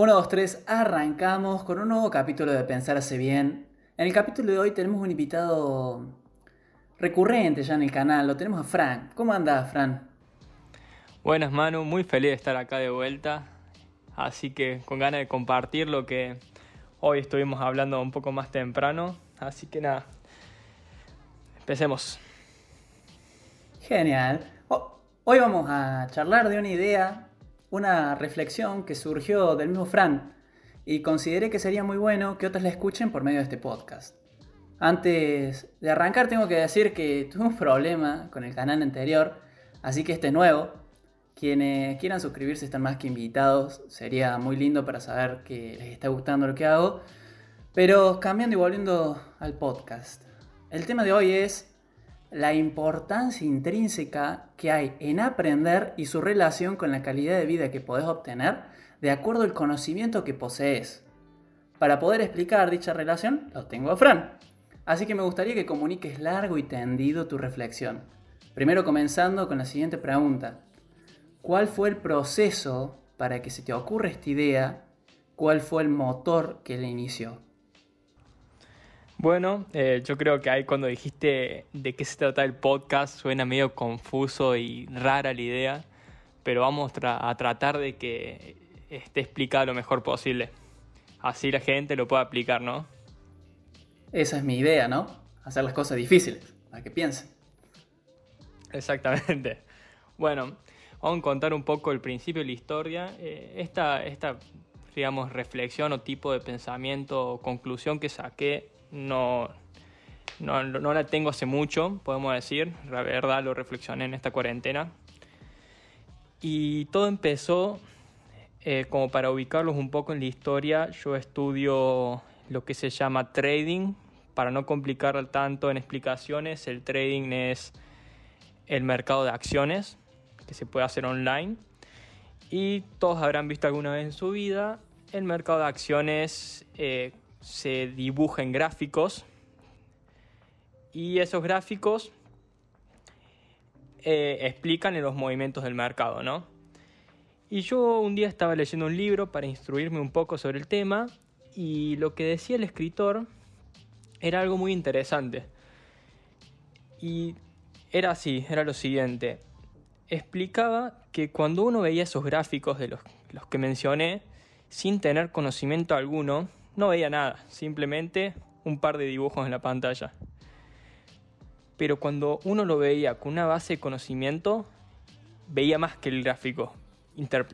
1, 2, 3, arrancamos con un nuevo capítulo de Pensarse Bien. En el capítulo de hoy tenemos un invitado recurrente ya en el canal, lo tenemos a Fran. ¿Cómo andas, Fran? Buenas, Manu, muy feliz de estar acá de vuelta. Así que con ganas de compartir lo que hoy estuvimos hablando un poco más temprano. Así que nada, empecemos. Genial. Hoy vamos a charlar de una idea una reflexión que surgió del mismo Fran y consideré que sería muy bueno que otros la escuchen por medio de este podcast. Antes de arrancar tengo que decir que tuve un problema con el canal anterior, así que este nuevo. Quienes quieran suscribirse están más que invitados, sería muy lindo para saber que les está gustando lo que hago. Pero cambiando y volviendo al podcast. El tema de hoy es la importancia intrínseca que hay en aprender y su relación con la calidad de vida que podés obtener de acuerdo al conocimiento que posees. Para poder explicar dicha relación, lo tengo a Fran. Así que me gustaría que comuniques largo y tendido tu reflexión. Primero comenzando con la siguiente pregunta. ¿Cuál fue el proceso para que se te ocurra esta idea? ¿Cuál fue el motor que la inició? Bueno, eh, yo creo que ahí cuando dijiste de qué se trata el podcast suena medio confuso y rara la idea, pero vamos a tratar de que esté explicado lo mejor posible. Así la gente lo pueda aplicar, ¿no? Esa es mi idea, ¿no? Hacer las cosas difíciles, para que piensen. Exactamente. Bueno, vamos a contar un poco el principio de la historia. Eh, esta, esta, digamos, reflexión o tipo de pensamiento o conclusión que saqué no, no, no, la tengo hace mucho, podemos decir. La verdad lo reflexioné en esta cuarentena. Y todo empezó, eh, como para ubicarlos un poco en la historia, yo estudio lo que se llama trading. Para no complicar tanto en explicaciones, el trading es el mercado de acciones que se puede hacer online. Y todos habrán visto alguna vez en su vida el mercado de acciones eh, se dibuja en gráficos y esos gráficos eh, explican los movimientos del mercado, ¿no? Y yo un día estaba leyendo un libro para instruirme un poco sobre el tema y lo que decía el escritor era algo muy interesante. Y era así, era lo siguiente. Explicaba que cuando uno veía esos gráficos de los que mencioné, sin tener conocimiento alguno, no veía nada, simplemente un par de dibujos en la pantalla. Pero cuando uno lo veía con una base de conocimiento, veía más que el gráfico.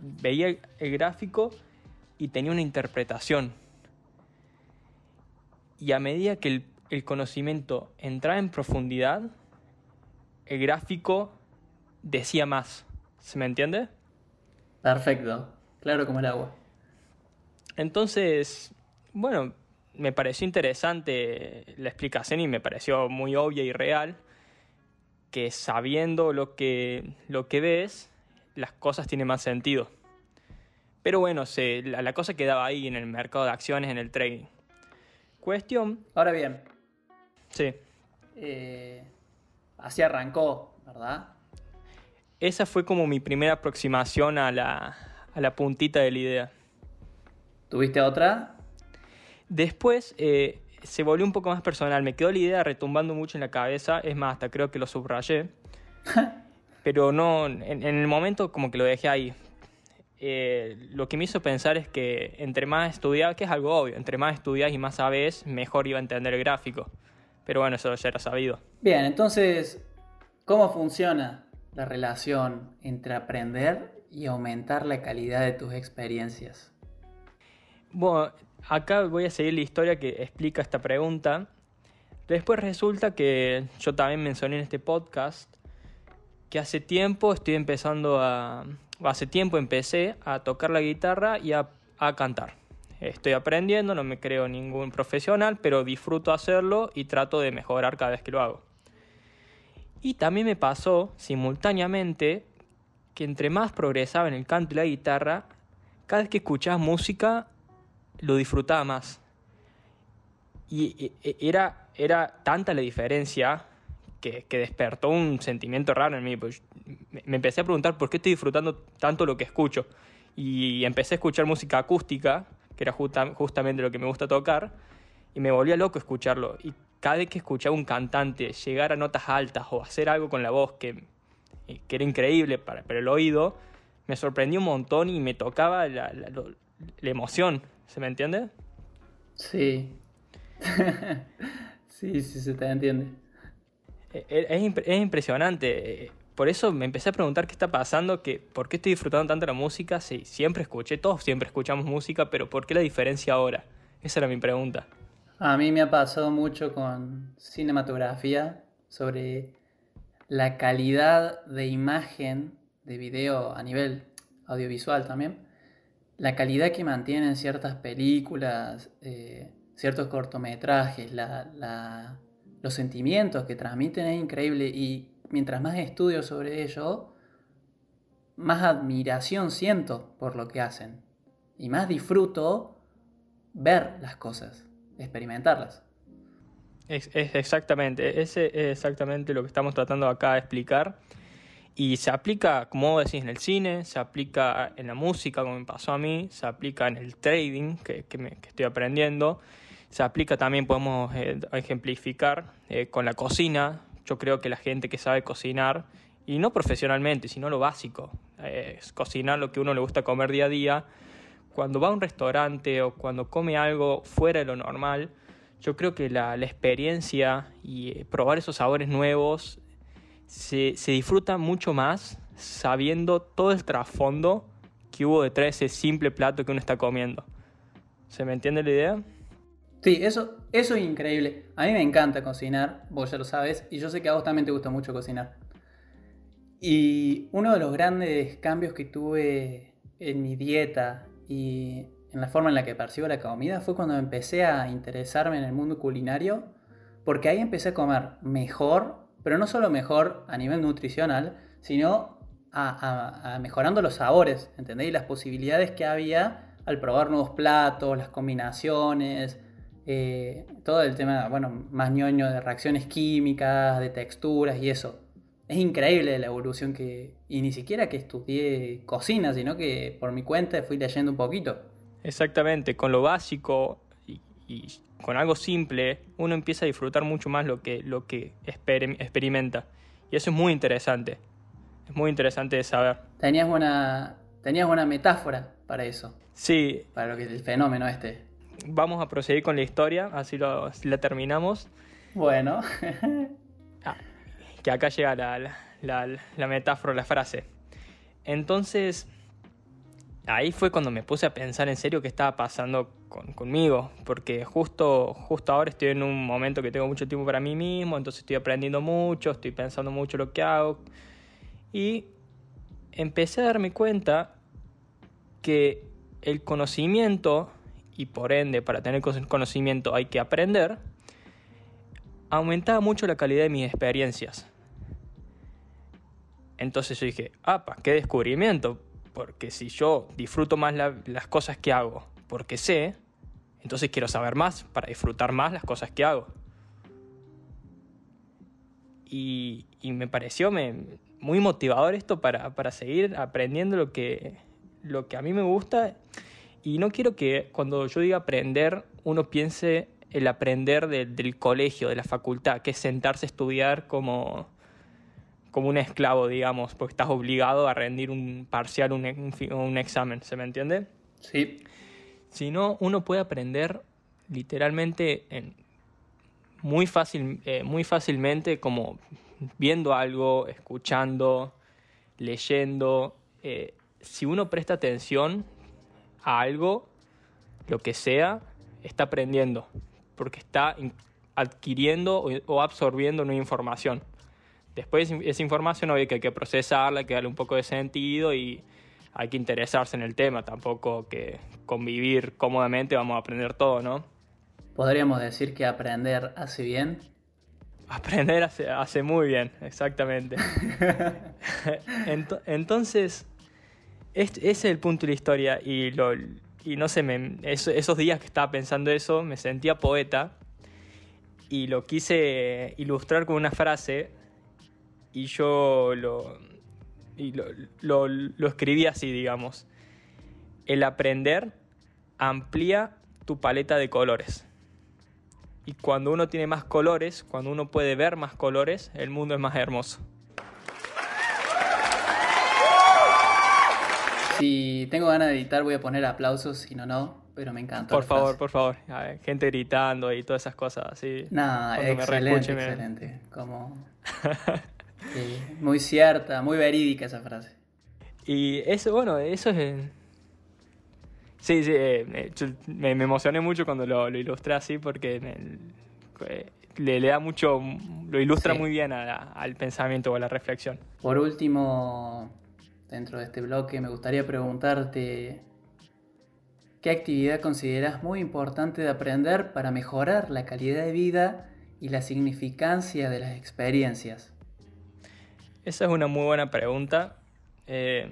veía el gráfico y tenía una interpretación. Y a medida que el, el conocimiento entraba en profundidad, el gráfico decía más. ¿Se me entiende? Perfecto, claro como el agua. Entonces, bueno, me pareció interesante la explicación y me pareció muy obvia y real que sabiendo lo que, lo que ves, las cosas tienen más sentido. Pero bueno, se, la, cosa quedaba ahí en el mercado de acciones, en el trading. Cuestión. Ahora bien. Sí. Eh, así arrancó, ¿verdad? Esa fue como mi primera aproximación a la, a la puntita de la idea. ¿Tuviste otra? Después eh, se volvió un poco más personal. Me quedó la idea retumbando mucho en la cabeza. Es más, hasta creo que lo subrayé. Pero no, en, el momento como que lo dejé ahí. Eh, lo que me hizo pensar es que entre más estudias, que es algo obvio, entre más estudias y más sabes, mejor iba a entender el gráfico. Pero bueno, eso ya era sabido. Bien, entonces, ¿cómo funciona la relación entre aprender y aumentar la calidad de tus experiencias? Bueno, acá voy a seguir la historia que explica esta pregunta. Después resulta que yo también mencioné en este podcast que hace tiempo estoy empezando a... Hace tiempo empecé a tocar la guitarra y a, a cantar. Estoy aprendiendo, no me creo ningún profesional, pero disfruto hacerlo y trato de mejorar cada vez que lo hago. Y también me pasó simultáneamente que entre más progresaba en el canto y la guitarra, cada vez que escuchaba música lo disfrutaba más. Y era, era tanta la diferencia que, despertó un sentimiento raro en mí. Pues me empecé a preguntar por qué estoy disfrutando tanto lo que escucho. Y empecé a escuchar música acústica, que era justamente lo que me gusta tocar, y me volvía loco escucharlo. Y cada vez que escuchaba un cantante llegar a notas altas o hacer algo con la voz que, que era increíble para, para el oído, me sorprendió un montón y me tocaba la, la emoción, ¿se me entiende? Sí. sí, sí, se te entiende. E, e, es, es, impresionante. Por eso me empecé a preguntar qué está pasando, que por qué estoy disfrutando tanto la música. Sí, siempre escuché, todos siempre escuchamos música, pero ¿por qué la diferencia ahora? Esa era mi pregunta. A mí me ha pasado mucho con cinematografía sobre la calidad de imagen de video a nivel audiovisual también la calidad que mantienen ciertas películas, eh, ciertos cortometrajes, los sentimientos que transmiten es increíble y mientras más estudio sobre ello, más admiración siento por lo que hacen y más disfruto ver las cosas, experimentarlas. Es, exactamente, ese es exactamente lo que estamos tratando acá de explicar. Y se aplica, como vos decís, en el cine, se aplica en la música, como me pasó a mí, se aplica en el trading, que, que, estoy aprendiendo, se aplica también, podemos eh, ejemplificar, eh, con la cocina. Yo creo que la gente que sabe cocinar, y no profesionalmente, sino lo básico, eh, es cocinar lo que uno le gusta comer día a día, cuando va a un restaurante o cuando come algo fuera de lo normal, yo creo que la, la experiencia y probar esos sabores nuevos se, disfruta mucho más sabiendo todo el trasfondo que hubo detrás de ese simple plato que uno está comiendo. ¿Se me entiende la idea? Sí, eso, eso es increíble. A mí me encanta cocinar, vos ya lo sabes, y yo sé que a vos también te gusta mucho cocinar. Y uno de los grandes cambios que tuve en mi dieta y en la forma en la que percibo la comida fue cuando empecé a interesarme en el mundo culinario, porque ahí empecé a comer mejor pero no solo mejor a nivel nutricional, sino a, mejorando los sabores, ¿entendéis? Las posibilidades que había al probar nuevos platos, las combinaciones, eh, todo el tema, bueno, más ñoño de reacciones químicas, de texturas y eso. Es increíble la evolución que, y ni siquiera que estudié cocina, sino que por mi cuenta fui leyendo un poquito. Exactamente, con lo básico y con algo simple, uno empieza a disfrutar mucho más lo que, lo que experimenta. Y eso es muy interesante. Es muy interesante de saber. Tenías una, tenías una metáfora para eso. Sí. Para lo que es el fenómeno este. Vamos a proseguir con la historia, así, lo, la terminamos. Bueno. Ah, que acá llega la, la, la metáfora, la frase. Entonces, ahí fue cuando me puse a pensar en serio qué estaba pasando conmigo, porque justo, justo ahora estoy en un momento que tengo mucho tiempo para mí mismo, entonces estoy aprendiendo mucho, estoy pensando mucho lo que hago, y empecé a darme cuenta que el conocimiento, y por ende para tener conocimiento hay que aprender, aumentaba mucho la calidad de mis experiencias. Entonces yo dije, apa, qué descubrimiento, porque si yo disfruto más las cosas que hago porque sé, entonces quiero saber más para disfrutar más las cosas que hago. Y, me pareció muy motivador esto para, seguir aprendiendo lo que, lo que a mí me gusta. Y no quiero que cuando yo diga aprender, uno piense el aprender del colegio, de la facultad, que es sentarse a estudiar como, como un esclavo, digamos, porque estás obligado a rendir un parcial, un, examen, ¿se me entiende? Sí. Sino uno puede aprender literalmente en muy, fácil, eh, muy fácilmente como viendo algo, escuchando, leyendo. Eh, si uno presta atención a algo, lo que sea, está aprendiendo, porque está adquiriendo o absorbiendo una información. Después esa información hay que, hay que procesarla, hay que darle un poco de sentido y hay que interesarse en el tema, tampoco que convivir cómodamente vamos a aprender todo, ¿no? Podríamos decir que aprender hace bien. Aprender hace, hace muy bien, exactamente. Entonces, ese es el punto de la historia y, lo, y no sé, me, esos días que estaba pensando eso, me sentía poeta y lo quise ilustrar con una frase y yo lo, y lo, lo, escribí así, digamos. el aprender amplía tu paleta de colores. Y cuando uno tiene más colores, cuando uno puede ver más colores, el mundo es más hermoso. Si tengo ganas de editar voy a poner aplausos, si no, no, pero me encanta. Por favor, por favor. gente gritando y todas esas cosas así. Nada, excelente, excelente. Como, muy cierta, muy verídica esa frase. Y eso, bueno, eso es... Sí, sí, eh, me, emocioné mucho cuando lo, ilustré así porque eh, le, le, da mucho, lo ilustra muy bien al pensamiento o a la reflexión. Por último, dentro de este bloque, me gustaría preguntarte qué actividad consideras muy importante de aprender para mejorar la calidad de vida y la significancia de las experiencias. Esa es una muy buena pregunta. Eh,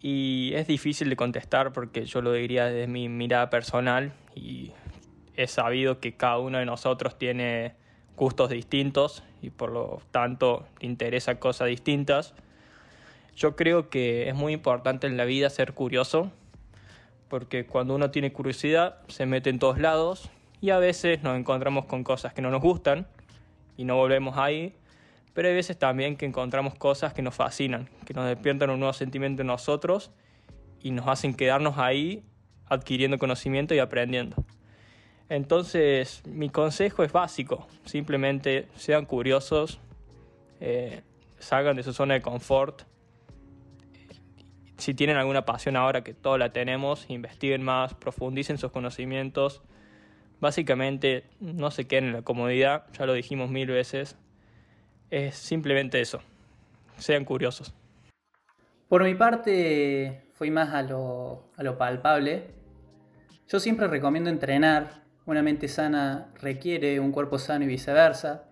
y es difícil de contestar porque yo lo diría desde mi mirada personal y he sabido que cada uno de nosotros tiene gustos distintos y por lo tanto le interesa cosas distintas. Yo creo que es muy importante en la vida ser curioso, porque cuando uno tiene curiosidad se mete en todos lados y a veces nos encontramos con cosas que no nos gustan y no volvemos ahí, pero hay veces también que encontramos cosas que nos fascinan, que nos despiertan un nuevo sentimiento en nosotros y nos hacen quedarnos ahí adquiriendo conocimiento y aprendiendo. Entonces, mi consejo es básico, simplemente sean curiosos, eh, salgan de su zona de confort si tienen alguna pasión ahora que todos la tenemos, investiguen más, profundicen sus conocimientos. Básicamente no se queden en la comodidad, ya lo dijimos mil veces. Es simplemente eso. Sean curiosos. Por mi parte, fui más a lo, a lo palpable. Yo siempre recomiendo entrenar. Una mente sana requiere un cuerpo sano y viceversa.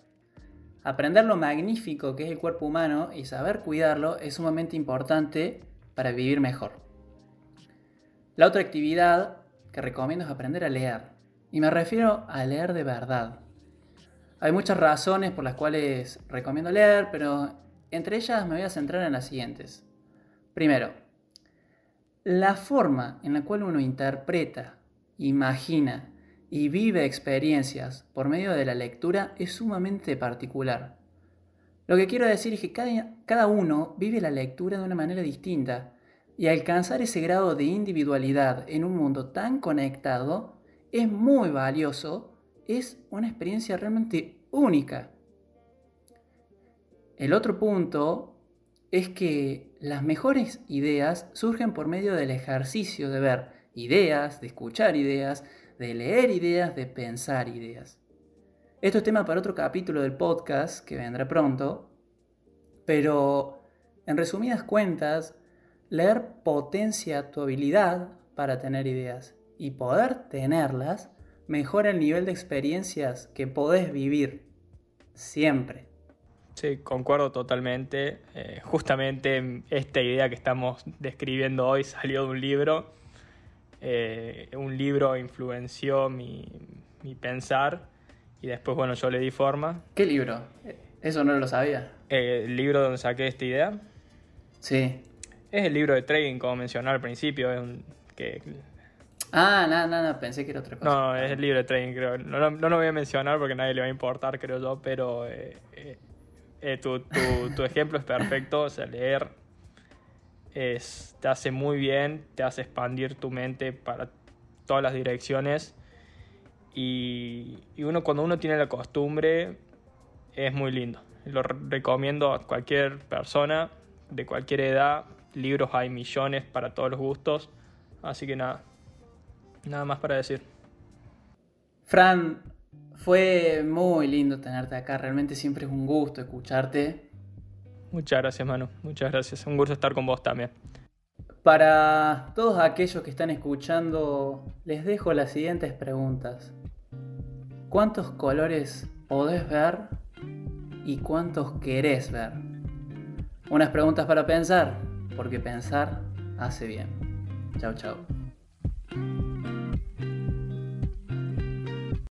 Aprender lo magnífico que es el cuerpo humano y saber cuidarlo es sumamente importante para vivir mejor. La otra actividad que recomiendo es aprender a leer. Y me refiero a leer de verdad. Hay muchas razones por las cuales recomiendo leer, pero entre ellas me voy a centrar en las siguientes. Primero, la forma en la cual uno interpreta, imagina y vive experiencias por medio de la lectura es sumamente particular. Lo que quiero decir es que cada, uno vive la lectura de una manera distinta y alcanzar ese grado de individualidad en un mundo tan conectado es muy valioso, es una experiencia realmente única. El otro punto es que las mejores ideas surgen por medio del ejercicio de ver ideas, de escuchar ideas, de leer ideas, de pensar ideas. Esto es tema para otro capítulo del podcast que vendrá pronto, pero en resumidas cuentas, leer potencia tu habilidad para tener ideas y poder tenerlas mejora el nivel de experiencias que podés vivir siempre. Sí, concuerdo totalmente. Eh, justamente esta idea que estamos describiendo hoy salió de un libro. Eh, un libro influenció mi, mi pensar y después, bueno, yo le di forma. ¿Qué libro? Eso no lo sabía. Eh, el libro donde saqué esta idea. Sí. Es el libro de trading, como mencioné al principio. Es un, que... Ah, no, no, no, pensé que era otra cosa. No, es el libro de trading, creo. No, no, lo voy a mencionar porque a nadie le va a importar, creo yo, pero eh, eh, tu, tu, tu, ejemplo es perfecto. O sea, leer es, te hace muy bien, te hace expandir tu mente para todas las direcciones y, uno cuando uno tiene la costumbre es muy lindo. Lo recomiendo a cualquier persona de cualquier edad. Libros hay millones para todos los gustos. Así que nada, nada más para decir. Fran, fue muy lindo tenerte acá. Realmente siempre es un gusto escucharte. Muchas gracias, Manu. Muchas gracias. Un gusto estar con vos también. Para todos aquellos que están escuchando, les dejo las siguientes preguntas. ¿Cuántos colores podés ver y cuántos querés ver? Unas preguntas para pensar, porque pensar hace bien. Chao, chao.